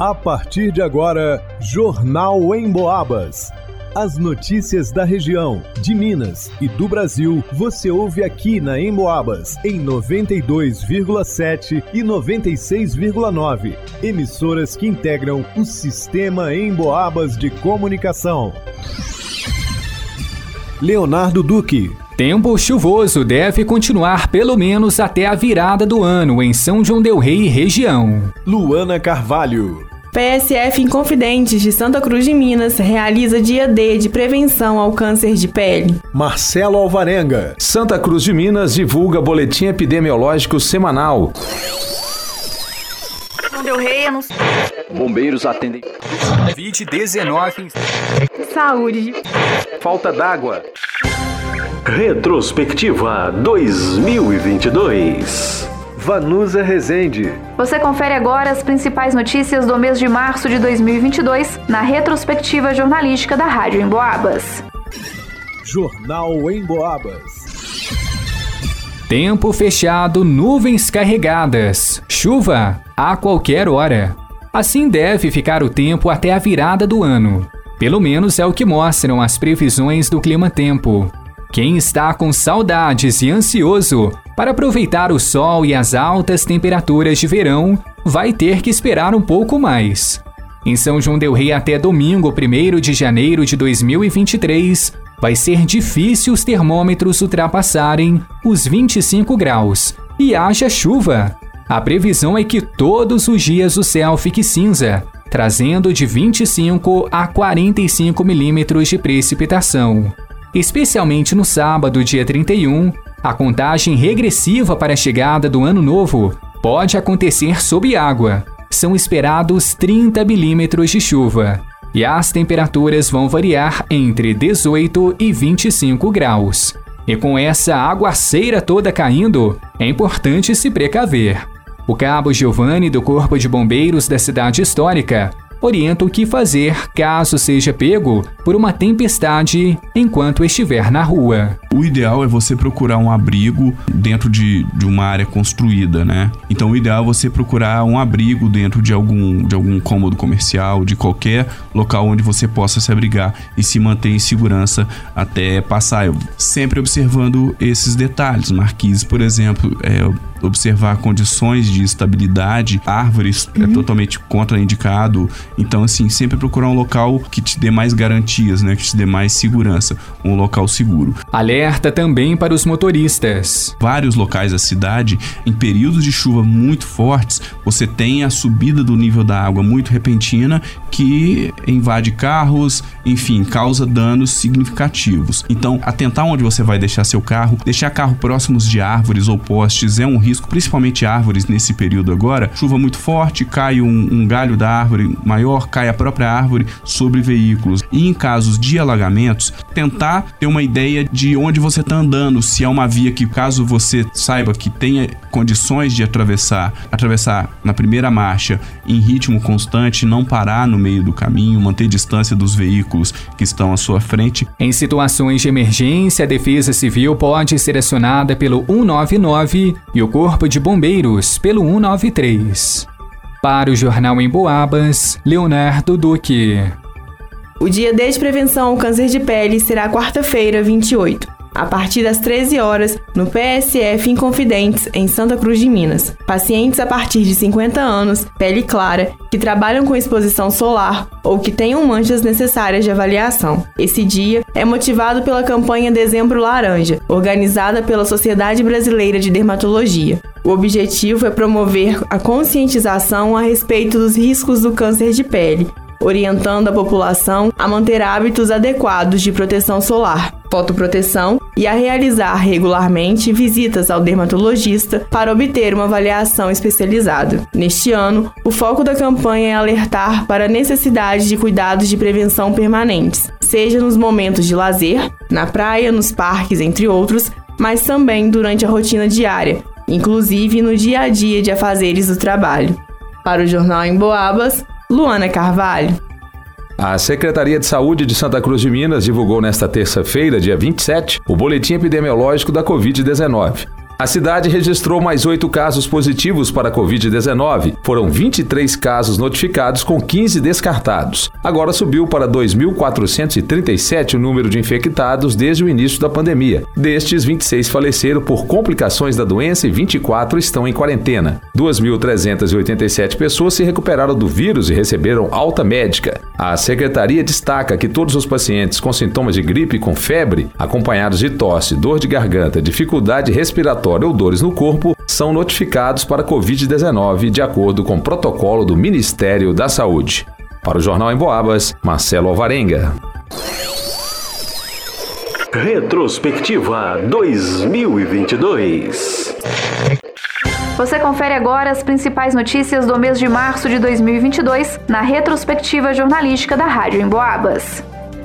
A partir de agora, Jornal em Boabas. As notícias da região, de Minas e do Brasil, você ouve aqui na Emboabas, em 92,7 e 96,9. Emissoras que integram o sistema Emboabas de comunicação. Leonardo Duque. Tempo chuvoso deve continuar pelo menos até a virada do ano em São João Del Rei região. Luana Carvalho. PSF Inconfidentes de Santa Cruz de Minas realiza dia D de prevenção ao câncer de pele. Marcelo Alvarenga. Santa Cruz de Minas divulga boletim epidemiológico semanal. Não deu rei, eu não. Bombeiros atendem. Covid-19. Saúde. Falta d'água. Retrospectiva 2022. Vanusa Rezende. Você confere agora as principais notícias do mês de março de 2022 na retrospectiva jornalística da Rádio Emboabas. Jornal em Boabas. Tempo fechado, nuvens carregadas, chuva a qualquer hora. Assim deve ficar o tempo até a virada do ano. Pelo menos é o que mostram as previsões do clima-tempo. Quem está com saudades e ansioso para aproveitar o sol e as altas temperaturas de verão vai ter que esperar um pouco mais. Em São João Del Rei até domingo, 1 de janeiro de 2023, vai ser difícil os termômetros ultrapassarem os 25 graus e haja chuva. A previsão é que todos os dias o céu fique cinza, trazendo de 25 a 45 milímetros de precipitação. Especialmente no sábado, dia 31, a contagem regressiva para a chegada do ano novo pode acontecer sob água. São esperados 30 milímetros de chuva e as temperaturas vão variar entre 18 e 25 graus. E com essa aguaceira toda caindo, é importante se precaver. O cabo Giovanni do Corpo de Bombeiros da cidade histórica orienta o que fazer caso seja pego por uma tempestade enquanto estiver na rua. O ideal é você procurar um abrigo dentro de, de uma área construída, né? Então o ideal é você procurar um abrigo dentro de algum, de algum cômodo comercial, de qualquer local onde você possa se abrigar e se manter em segurança até passar. Sempre observando esses detalhes. Marquises, por exemplo, é, observar condições de estabilidade, árvores é uhum. é totalmente contraindicado. Então, assim, sempre procurar um local que te dê mais garantias, né? Que te dê mais segurança. Um local seguro. Alerta também para os motoristas. Vários locais da cidade, em períodos de chuva muito fortes, você tem a subida do nível da água muito repentina que invade carros, enfim, causa danos significativos. Então, atentar onde você vai deixar seu carro, deixar carro próximos de árvores ou postes é um risco, principalmente árvores nesse período agora. Chuva muito forte, cai um, um galho da árvore maior, cai a própria árvore sobre veículos. E em casos de alagamentos, tentar ter uma ideia de onde você está andando, se é uma via que, caso você saiba que tenha condições de atravessar, atravessar na primeira marcha em ritmo constante, não parar no meio do caminho, manter distância dos veículos que estão à sua frente. Em situações de emergência, a Defesa Civil pode ser acionada pelo 199 e o Corpo de Bombeiros pelo 193. Para o Jornal em Boabas, Leonardo Duque. O dia de prevenção ao câncer de pele será quarta-feira, 28 a partir das 13 horas, no PSF Inconfidentes, em Santa Cruz de Minas. Pacientes a partir de 50 anos, pele clara, que trabalham com exposição solar ou que tenham manchas necessárias de avaliação. Esse dia é motivado pela campanha Dezembro Laranja, organizada pela Sociedade Brasileira de Dermatologia. O objetivo é promover a conscientização a respeito dos riscos do câncer de pele, orientando a população a manter hábitos adequados de proteção solar, fotoproteção e a realizar regularmente visitas ao dermatologista para obter uma avaliação especializada. Neste ano, o foco da campanha é alertar para a necessidade de cuidados de prevenção permanentes, seja nos momentos de lazer, na praia, nos parques, entre outros, mas também durante a rotina diária, inclusive no dia a dia de afazeres do trabalho. Para o Jornal em Boabas, Luana Carvalho. A Secretaria de Saúde de Santa Cruz de Minas divulgou nesta terça-feira, dia 27, o boletim epidemiológico da Covid-19. A cidade registrou mais oito casos positivos para a Covid-19. Foram 23 casos notificados, com 15 descartados. Agora subiu para 2.437 o número de infectados desde o início da pandemia. Destes, 26 faleceram por complicações da doença e 24 estão em quarentena. 2.387 pessoas se recuperaram do vírus e receberam alta médica. A secretaria destaca que todos os pacientes com sintomas de gripe com febre, acompanhados de tosse, dor de garganta, dificuldade respiratória, respiratória ou dores no corpo são notificados para Covid-19 de acordo com o protocolo do Ministério da Saúde. Para o Jornal em Boabas, Marcelo Alvarenga. Retrospectiva 2022. Você confere agora as principais notícias do mês de março de 2022 na retrospectiva jornalística da Rádio Emboabas.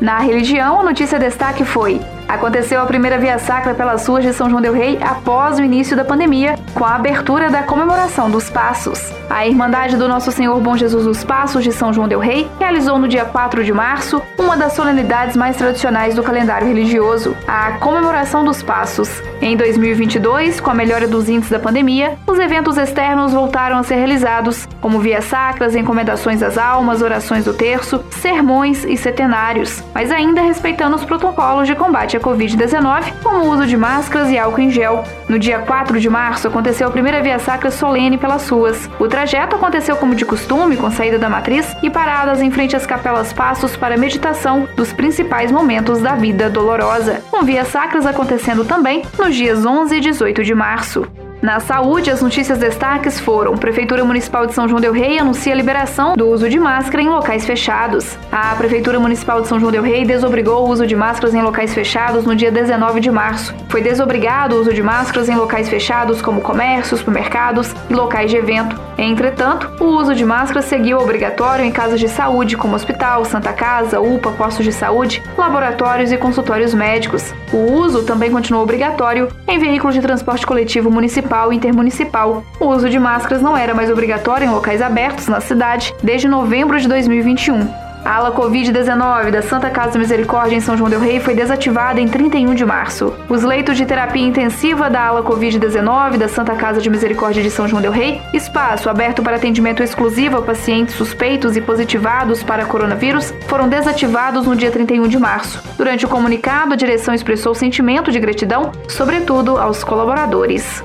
Na religião, a notícia destaque foi Aconteceu a primeira via sacra pelas ruas de São João del Rei após o início da pandemia, com a abertura da comemoração dos Passos. A Irmandade do Nosso Senhor Bom Jesus dos Passos de São João del Rei realizou no dia 4 de março uma das solenidades mais tradicionais do calendário religioso, a comemoração dos Passos. Em 2022, com a melhora dos índices da pandemia, os eventos externos voltaram a ser realizados, como vias sacras, encomendações às almas, orações do terço, sermões e setenários, mas ainda respeitando os protocolos de combate à Covid-19, como o uso de máscaras e álcool em gel. No dia 4 de março, aconteceu a primeira via sacra solene pelas ruas. O trajeto aconteceu como de costume, com saída da matriz e paradas em frente às capelas passos para meditação dos principais momentos da vida dolorosa, com via sacras acontecendo também nos dias 11 e 18 de março. Na saúde, as notícias destaques foram: Prefeitura Municipal de São João del Rei anuncia a liberação do uso de máscara em locais fechados. A Prefeitura Municipal de São João del Rei desobrigou o uso de máscaras em locais fechados no dia 19 de março. Foi desobrigado o uso de máscaras em locais fechados como comércios, supermercados e locais de evento. Entretanto, o uso de máscaras seguiu obrigatório em casas de saúde como hospital, Santa Casa, UPA, postos de saúde, laboratórios e consultórios médicos. O uso também continuou obrigatório em veículos de transporte coletivo municipal municipal e intermunicipal. O uso de máscaras não era mais obrigatório em locais abertos na cidade desde novembro de 2021. A ala Covid-19 da Santa Casa Misericórdia em São João del Rei foi desativada em 31 de março. Os leitos de terapia intensiva da ala Covid-19 da Santa Casa de Misericórdia de São João del Rei, espaço aberto para atendimento exclusivo a pacientes suspeitos e positivados para coronavírus, foram desativados no dia 31 de março. Durante o comunicado, a direção expressou sentimento de gratidão, sobretudo aos colaboradores.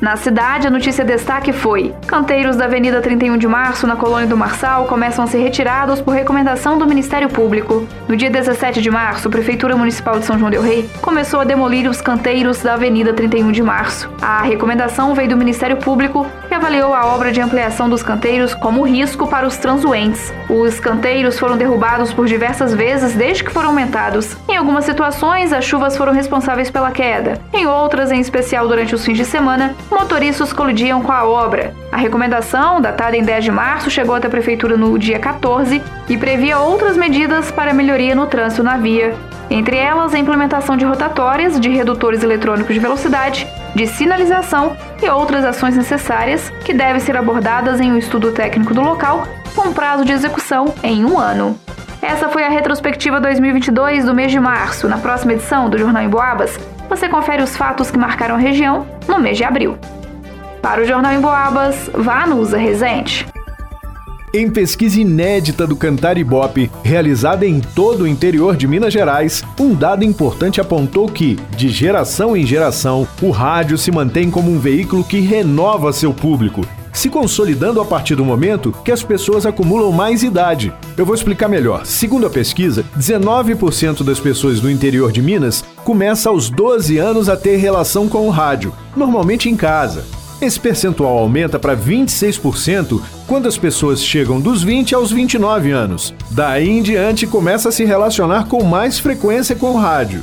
Na cidade, a notícia destaque foi: canteiros da Avenida 31 de Março, na colônia do Marçal, começam a ser retirados por recomendação do Ministério Público. No dia 17 de março, a Prefeitura Municipal de São João Del Rei começou a demolir os canteiros da Avenida 31 de Março. A recomendação veio do Ministério Público, que avaliou a obra de ampliação dos canteiros como risco para os transuentes. Os canteiros foram derrubados por diversas vezes desde que foram aumentados. Em algumas situações, as chuvas foram responsáveis pela queda. Em outras, em especial durante os fins de semana, motoristas colidiam com a obra. A recomendação, datada em 10 de março, chegou até a prefeitura no dia 14 e previa outras medidas para melhoria no trânsito na via. Entre elas, a implementação de rotatórias, de redutores eletrônicos de velocidade, de sinalização e outras ações necessárias que devem ser abordadas em um estudo técnico do local, com prazo de execução em um ano. Essa foi a retrospectiva 2022 do mês de março. Na próxima edição do Jornal em Boabas, você confere os fatos que marcaram a região no mês de abril. Para o Jornal em Boabas, vá no Usa Resente. Em pesquisa inédita do Cantar Ibope, realizada em todo o interior de Minas Gerais, um dado importante apontou que, de geração em geração, o rádio se mantém como um veículo que renova seu público, se consolidando a partir do momento que as pessoas acumulam mais idade. Eu vou explicar melhor. Segundo a pesquisa, 19% das pessoas do interior de Minas começa aos 12 anos a ter relação com o rádio, normalmente em casa. Esse percentual aumenta para 26% quando as pessoas chegam dos 20 aos 29 anos. Daí em diante começa a se relacionar com mais frequência com o rádio.